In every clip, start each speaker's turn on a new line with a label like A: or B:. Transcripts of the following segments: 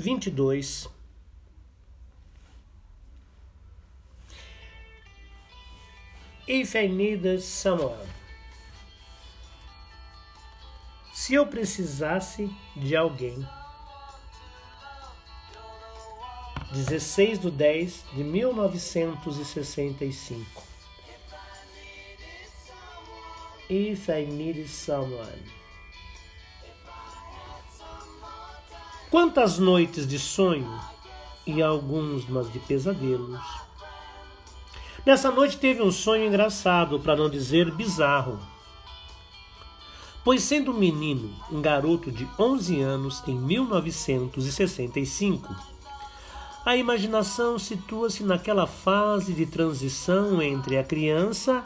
A: 22. If I needed someone. Se eu precisasse de alguém. 16 de 10 de 1965. If I needed someone. Quantas noites de sonho e alguns mas de pesadelos. Nessa noite teve um sonho engraçado, para não dizer bizarro. Pois sendo um menino, um garoto de 11 anos em 1965, a imaginação situa-se naquela fase de transição entre a criança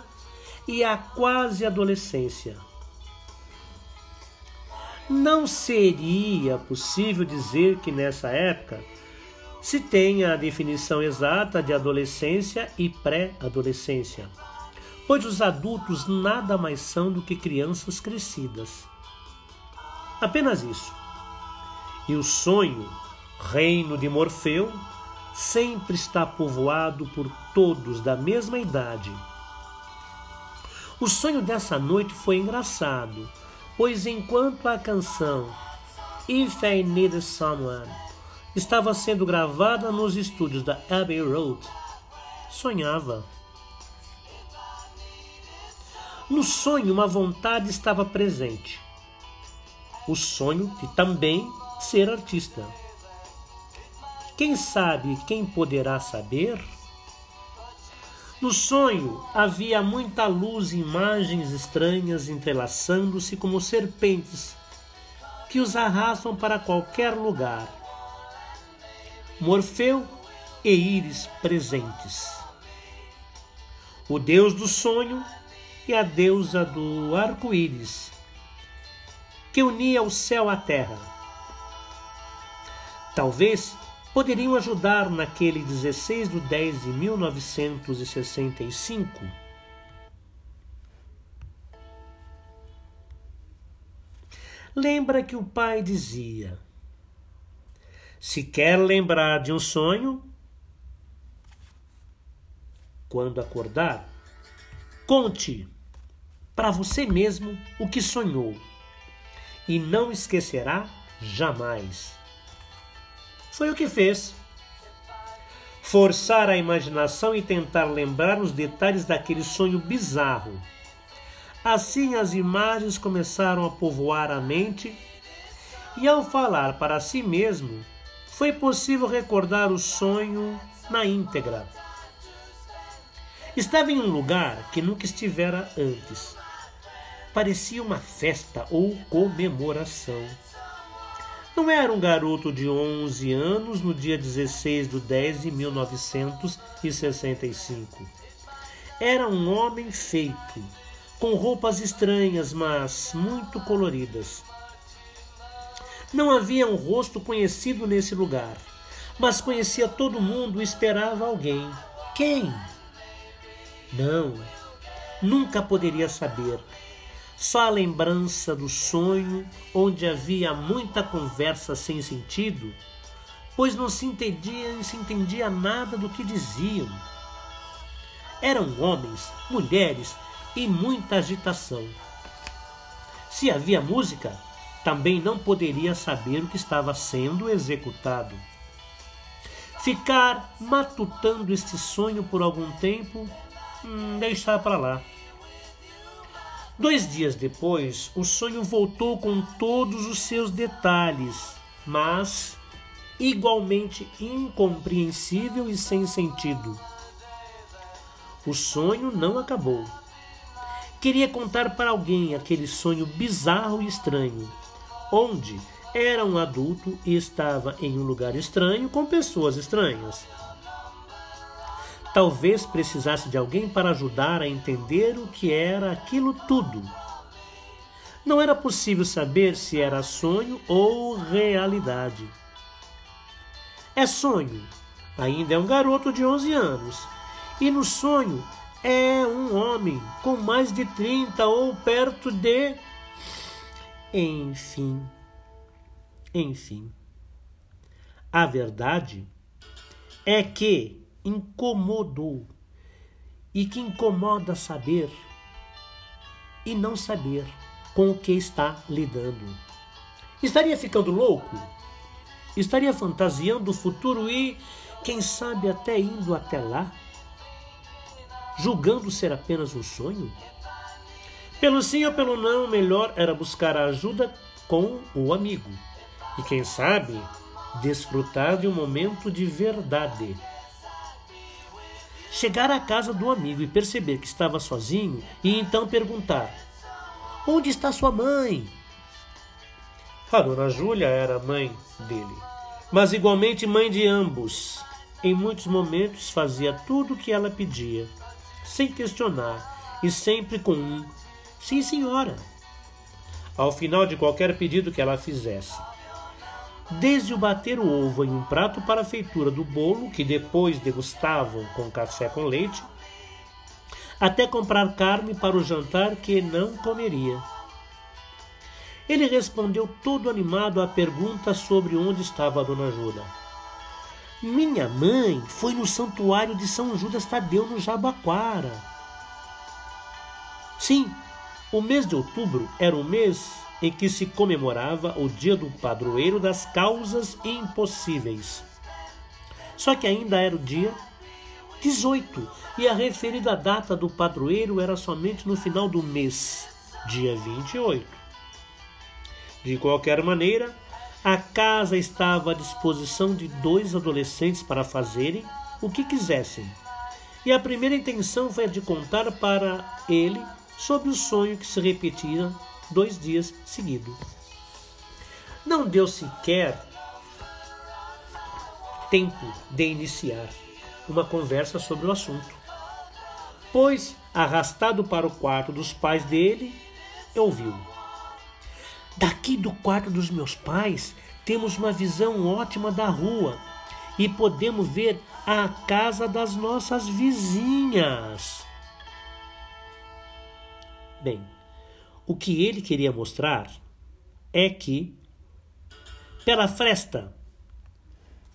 A: e a quase adolescência. Não seria possível dizer que nessa época se tem a definição exata de adolescência e pré-adolescência, pois os adultos nada mais são do que crianças crescidas. Apenas isso. E o sonho, reino de Morfeu, sempre está povoado por todos da mesma idade. O sonho dessa noite foi engraçado, pois enquanto a canção If I Need Someone estava sendo gravada nos estúdios da Abbey Road, sonhava. No sonho, uma vontade estava presente. O sonho de também ser artista. Quem sabe quem poderá saber? No sonho havia muita luz e imagens estranhas entrelaçando-se como serpentes que os arrastam para qualquer lugar. Morfeu e Íris presentes. O deus do sonho e a deusa do arco-íris, que unia o céu à terra. Talvez poderiam ajudar naquele 16 de 10 de 1965? Lembra que o pai dizia: Se quer lembrar de um sonho, quando acordar, conte para você mesmo o que sonhou e não esquecerá jamais. Foi o que fez. Forçar a imaginação e tentar lembrar os detalhes daquele sonho bizarro. Assim as imagens começaram a povoar a mente, e ao falar para si mesmo, foi possível recordar o sonho na íntegra. Estava em um lugar que nunca estivera antes. Parecia uma festa ou comemoração. Não era um garoto de 11 anos no dia 16 de 10 de 1965. Era um homem feito, com roupas estranhas, mas muito coloridas. Não havia um rosto conhecido nesse lugar, mas conhecia todo mundo e esperava alguém. Quem? Não, nunca poderia saber só a lembrança do sonho onde havia muita conversa sem sentido, pois não se entendia, se entendia nada do que diziam. Eram homens, mulheres e muita agitação. Se havia música, também não poderia saber o que estava sendo executado. Ficar matutando este sonho por algum tempo, hum, deixar para lá. Dois dias depois, o sonho voltou com todos os seus detalhes, mas igualmente incompreensível e sem sentido. O sonho não acabou. Queria contar para alguém aquele sonho bizarro e estranho, onde era um adulto e estava em um lugar estranho com pessoas estranhas. Talvez precisasse de alguém para ajudar a entender o que era aquilo tudo. Não era possível saber se era sonho ou realidade. É sonho. Ainda é um garoto de 11 anos. E no sonho é um homem com mais de 30 ou perto de. Enfim. Enfim. A verdade é que incomodou e que incomoda saber e não saber com o que está lidando. Estaria ficando louco? Estaria fantasiando o futuro e, quem sabe, até indo até lá? Julgando ser apenas um sonho? Pelo sim ou pelo não, melhor era buscar a ajuda com o amigo. E quem sabe, desfrutar de um momento de verdade. Chegar à casa do amigo e perceber que estava sozinho e então perguntar: Onde está sua mãe? A dona Júlia era mãe dele, mas igualmente mãe de ambos. Em muitos momentos fazia tudo o que ela pedia, sem questionar e sempre com um sim, senhora, ao final de qualquer pedido que ela fizesse. Desde o bater o ovo em um prato para a feitura do bolo, que depois degustavam com café com leite, até comprar carne para o jantar que não comeria. Ele respondeu todo animado à pergunta sobre onde estava a dona Júlia. Minha mãe foi no santuário de São Judas Tadeu, no Jabaquara. Sim, o mês de outubro era o mês em que se comemorava o dia do padroeiro das causas impossíveis. Só que ainda era o dia 18 e a referida data do padroeiro era somente no final do mês, dia 28. De qualquer maneira, a casa estava à disposição de dois adolescentes para fazerem o que quisessem. E a primeira intenção foi a de contar para ele sobre o sonho que se repetia dois dias seguidos. Não deu sequer tempo de iniciar uma conversa sobre o assunto, pois, arrastado para o quarto dos pais dele, ouviu. Daqui do quarto dos meus pais temos uma visão ótima da rua e podemos ver a casa das nossas vizinhas. Bem, o que ele queria mostrar é que, pela fresta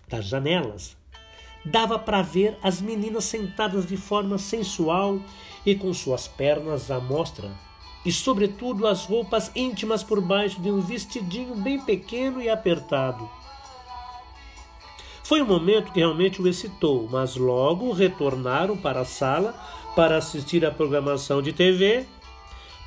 A: das janelas, dava para ver as meninas sentadas de forma sensual e com suas pernas à mostra e, sobretudo, as roupas íntimas por baixo de um vestidinho bem pequeno e apertado. Foi um momento que realmente o excitou, mas logo retornaram para a sala para assistir à programação de TV,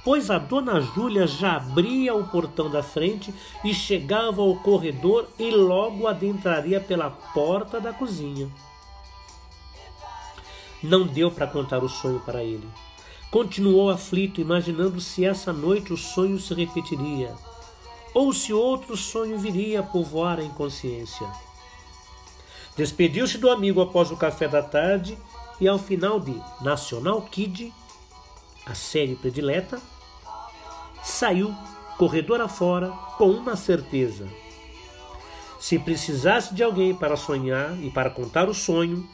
A: pois a dona Júlia já abria o portão da frente e chegava ao corredor e logo adentraria pela porta da cozinha. Não deu para contar o sonho para ele. Continuou aflito, imaginando se essa noite o sonho se repetiria, ou se outro sonho viria a povoar a inconsciência. Despediu-se do amigo após o café da tarde e, ao final de National Kid, a série predileta, saiu corredor afora com uma certeza. Se precisasse de alguém para sonhar e para contar o sonho,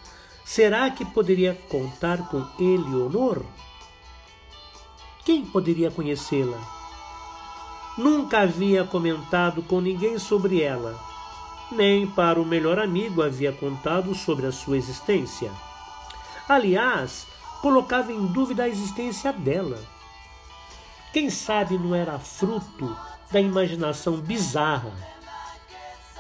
A: será que poderia contar com Eleonor? Quem poderia conhecê-la? Nunca havia comentado com ninguém sobre ela, nem para o melhor amigo havia contado sobre a sua existência. Aliás, colocava em dúvida a existência dela. Quem sabe não era fruto da imaginação bizarra.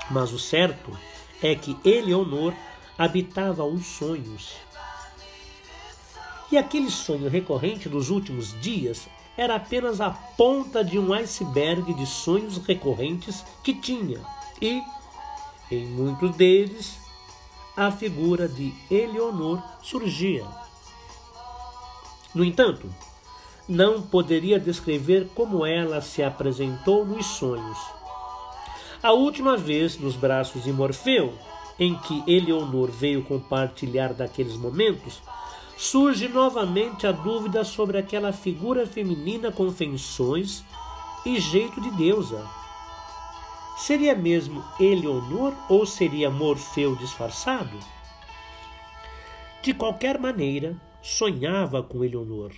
A: Mas o certo é que Eleonor habitava os sonhos e aquele sonho recorrente dos últimos dias era apenas a ponta de um iceberg de sonhos recorrentes que tinha, e, em muitos deles, a figura de Eleonor surgia. No entanto, não poderia descrever como ela se apresentou nos sonhos. A última vez nos braços de Morfeu, em que Eleonor veio compartilhar daqueles momentos, surge novamente a dúvida sobre aquela figura feminina com feições e jeito de deusa. Seria mesmo Eleonor ou seria Morfeu disfarçado? De qualquer maneira, sonhava com Eleonor.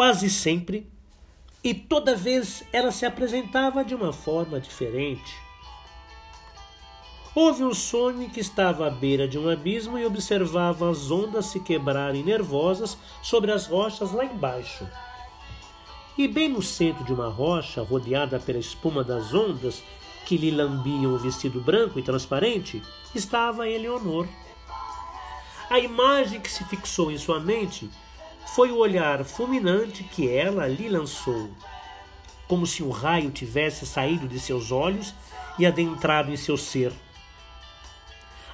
A: Quase sempre E toda vez ela se apresentava de uma forma diferente. Houve um sonho que estava à beira de um abismo e observava as ondas se quebrarem nervosas sobre as rochas lá embaixo. E bem no centro de uma rocha, rodeada pela espuma das ondas que lhe lambiam o vestido branco e transparente, estava Eleonor. A imagem que se fixou em sua mente foi o olhar fulminante que ela lhe lançou, como se um raio tivesse saído de seus olhos e adentrado em seu ser.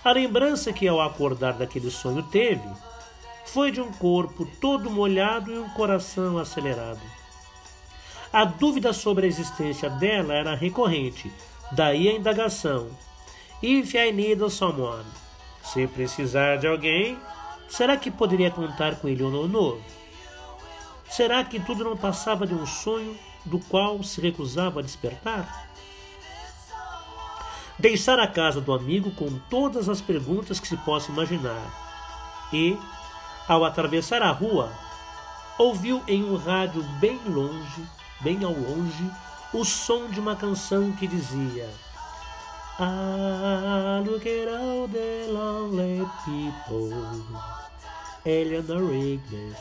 A: A lembrança que ao acordar daquele sonho teve foi de um corpo todo molhado e um coração acelerado. A dúvida sobre a existência dela era recorrente, daí a indagação: If I need someone? Se precisar de alguém, será que poderia contar com ele ou não? Será que tudo não passava de um sonho do qual se recusava a despertar? deixar a casa do amigo com todas as perguntas que se possa imaginar. E, ao atravessar a rua, ouviu em um rádio bem longe, bem ao longe, o som de uma canção que dizia: Ah, look at all the lonely people, Eleanor Riggs,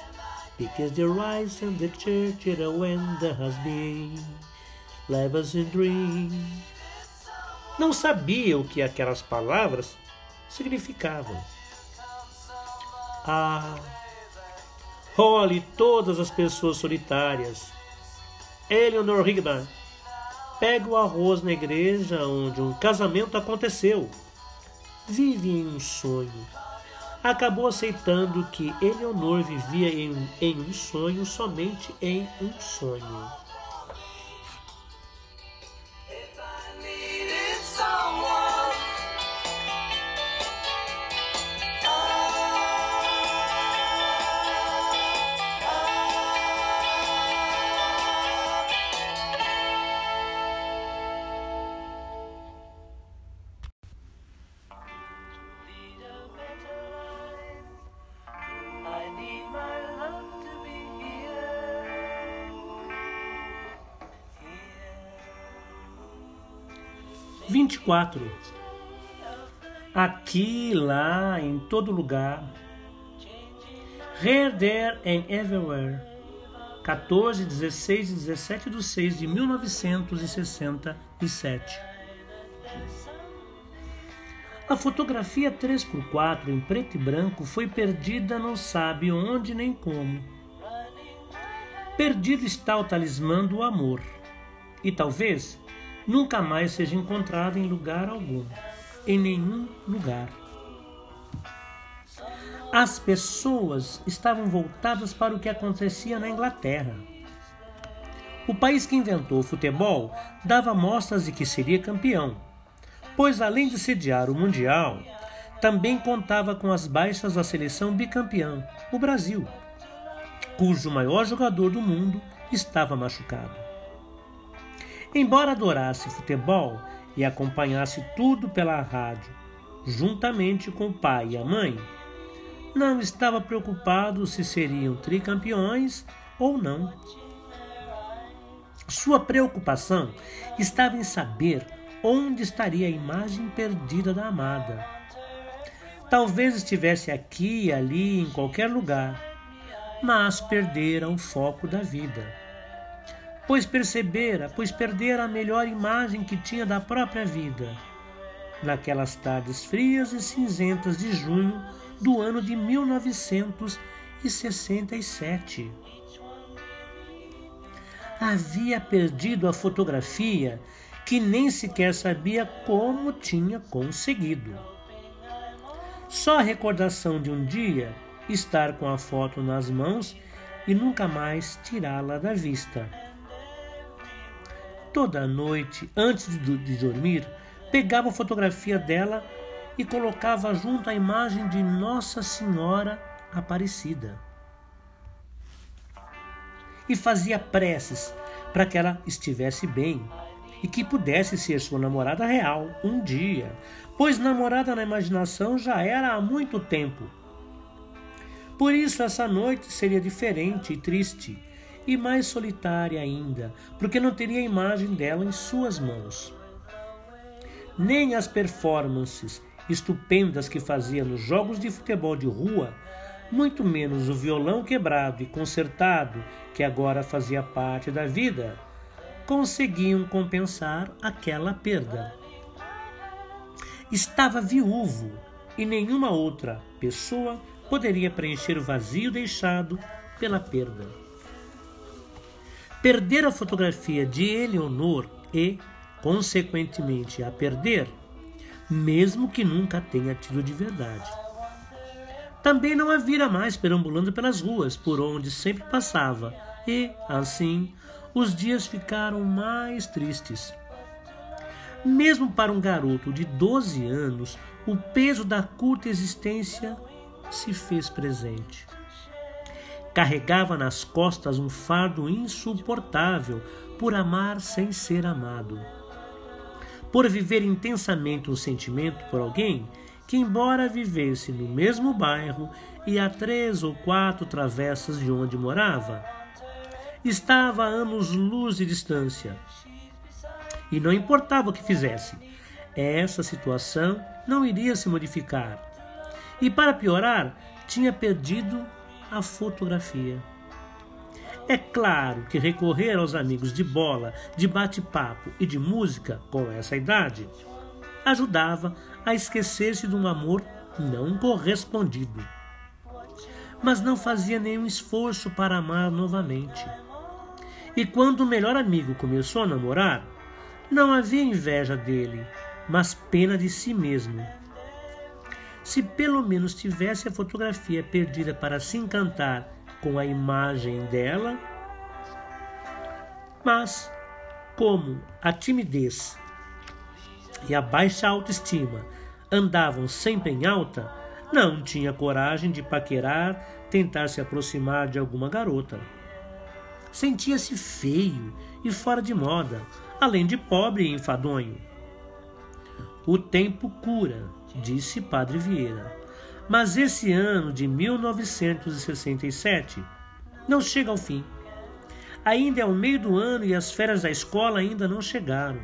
A: because the rise and the church it when there has been, live us in dreams não sabia o que aquelas palavras significavam. Ah, role todas as pessoas solitárias. Eleanor Rigban pega o arroz na igreja onde um casamento aconteceu. Vive em um sonho. Acabou aceitando que Eleanor vivia em, em um sonho somente em um sonho. 24. Aqui, lá, em todo lugar. Here, there and everywhere. 14, 16 e 17 de 6 de 1967. A fotografia 3x4 em preto e branco foi perdida não sabe onde nem como. Perdido está o talismã do amor. E talvez nunca mais seja encontrado em lugar algum, em nenhum lugar. As pessoas estavam voltadas para o que acontecia na Inglaterra. O país que inventou o futebol dava mostras de que seria campeão, pois além de sediar o Mundial, também contava com as baixas da seleção bicampeã, o Brasil, cujo maior jogador do mundo estava machucado. Embora adorasse futebol e acompanhasse tudo pela rádio, juntamente com o pai e a mãe, não estava preocupado se seriam tricampeões ou não. Sua preocupação estava em saber onde estaria a imagem perdida da amada. Talvez estivesse aqui, ali, em qualquer lugar, mas perdera o foco da vida pois percebera, pois perdera a melhor imagem que tinha da própria vida. Naquelas tardes frias e cinzentas de junho do ano de 1967. Havia perdido a fotografia que nem sequer sabia como tinha conseguido. Só a recordação de um dia estar com a foto nas mãos e nunca mais tirá-la da vista. Toda noite, antes de, dormir, pegava a fotografia dela e colocava junto à imagem de Nossa Senhora Aparecida. E fazia preces para que ela estivesse bem e que pudesse ser sua namorada real um dia, pois namorada na imaginação já era há muito tempo. Por isso, essa noite seria diferente e triste e mais solitária ainda, porque não teria a imagem dela em suas mãos. Nem as performances estupendas que fazia nos jogos de futebol de rua, muito menos o violão quebrado e consertado que agora fazia parte da vida, conseguiam compensar aquela perda. Estava viúvo e nenhuma outra pessoa poderia preencher o vazio deixado pela perda. Perder a fotografia de Eleonor e, consequentemente, a perder, mesmo que nunca tenha tido de verdade. Também não a vira mais perambulando pelas ruas por onde sempre passava, e, assim, os dias ficaram mais tristes. Mesmo para um garoto de 12 anos, o peso da curta existência se fez presente. Carregava nas costas um fardo insuportável por amar sem ser amado. Por viver intensamente um sentimento por alguém que, embora vivesse no mesmo bairro e a três ou quatro travessas de onde morava, estava a anos-luz de distância. E não importava o que fizesse, essa situação não iria se modificar. E para piorar, tinha perdido a fotografia. É claro que recorrer aos amigos de bola, de bate-papo e de música com essa idade ajudava a esquecer-se de um amor não correspondido. Mas não fazia nenhum esforço para amar novamente. E quando o melhor amigo começou a namorar, não havia inveja dele, mas pena de si mesmo. Se pelo menos tivesse a fotografia perdida para se encantar com a imagem dela, mas como a timidez e a baixa autoestima andavam sempre em alta, não tinha coragem de paquerar, tentar se aproximar de alguma garota. Sentia-se feio e fora de moda, além de pobre e enfadonho. O tempo cura, disse Padre Vieira. Mas esse ano de 1967 não chega ao fim. Ainda é o meio do ano e as férias da escola ainda não chegaram.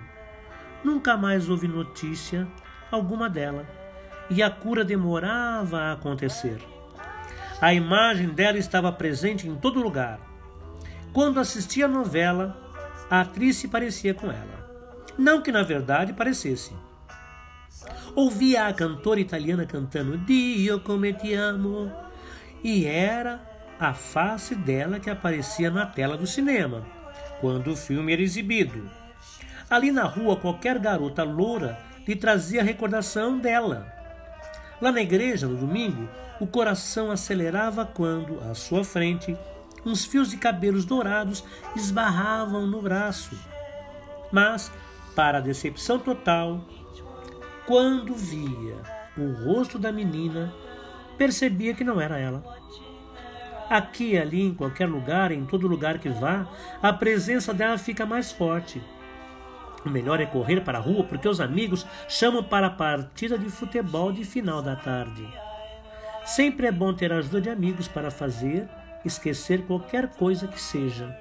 A: Nunca mais houve notícia alguma dela e a cura demorava a acontecer. A imagem dela estava presente em todo lugar. Quando assistia a novela, a atriz se parecia com ela. Não que na verdade parecesse. Ouvia a cantora italiana cantando Dio come ti amo e era a face dela que aparecia na tela do cinema, quando o filme era exibido. Ali na rua, qualquer garota loura lhe trazia recordação dela. Lá na igreja, no domingo, o coração acelerava quando, à sua frente, uns fios de cabelos dourados esbarravam no braço. Mas, para a decepção total, quando via o rosto da menina, percebia que não era ela. Aqui, ali, em qualquer lugar, em todo lugar que vá, a presença dela fica mais forte. O melhor é correr para a rua porque os amigos chamam para a partida de futebol de final da tarde. Sempre é bom ter a ajuda de amigos para fazer esquecer qualquer coisa que seja.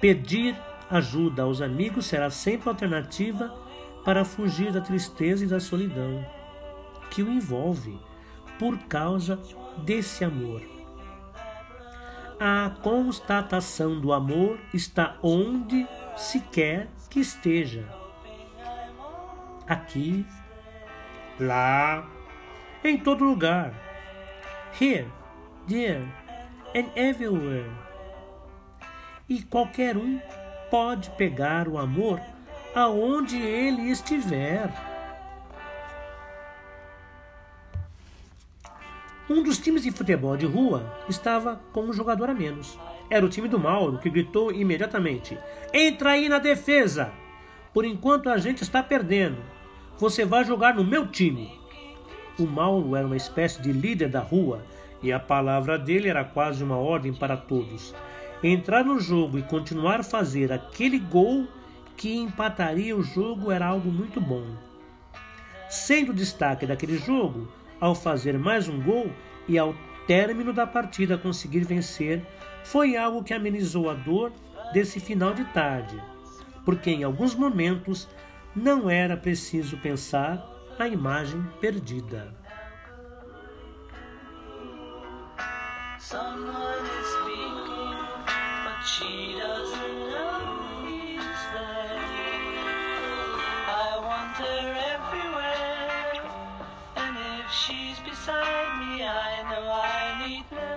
A: Pedir ajuda aos amigos será sempre alternativa para fugir da tristeza e da solidão que o envolve por causa desse amor. A constatação do amor está onde se quer que esteja. Aqui, lá, em todo lugar. Here, there and everywhere. E qualquer um pode pegar o amor aonde ele estiver. Um dos times de futebol de rua estava com um jogador a menos. Era o time do Mauro, que gritou imediatamente: Entra aí na defesa! Por enquanto a gente está perdendo. Você vai jogar no meu time. O Mauro era uma espécie de líder da rua e a palavra dele era quase uma ordem para todos. Entrar no jogo e continuar a fazer aquele gol que empataria o jogo era algo muito bom. Sendo destaque daquele jogo, ao fazer mais um gol e ao término da partida conseguir vencer foi algo que amenizou a dor desse final de tarde, porque em alguns momentos não era preciso pensar a imagem perdida. Someone is speaking, but she sweetness.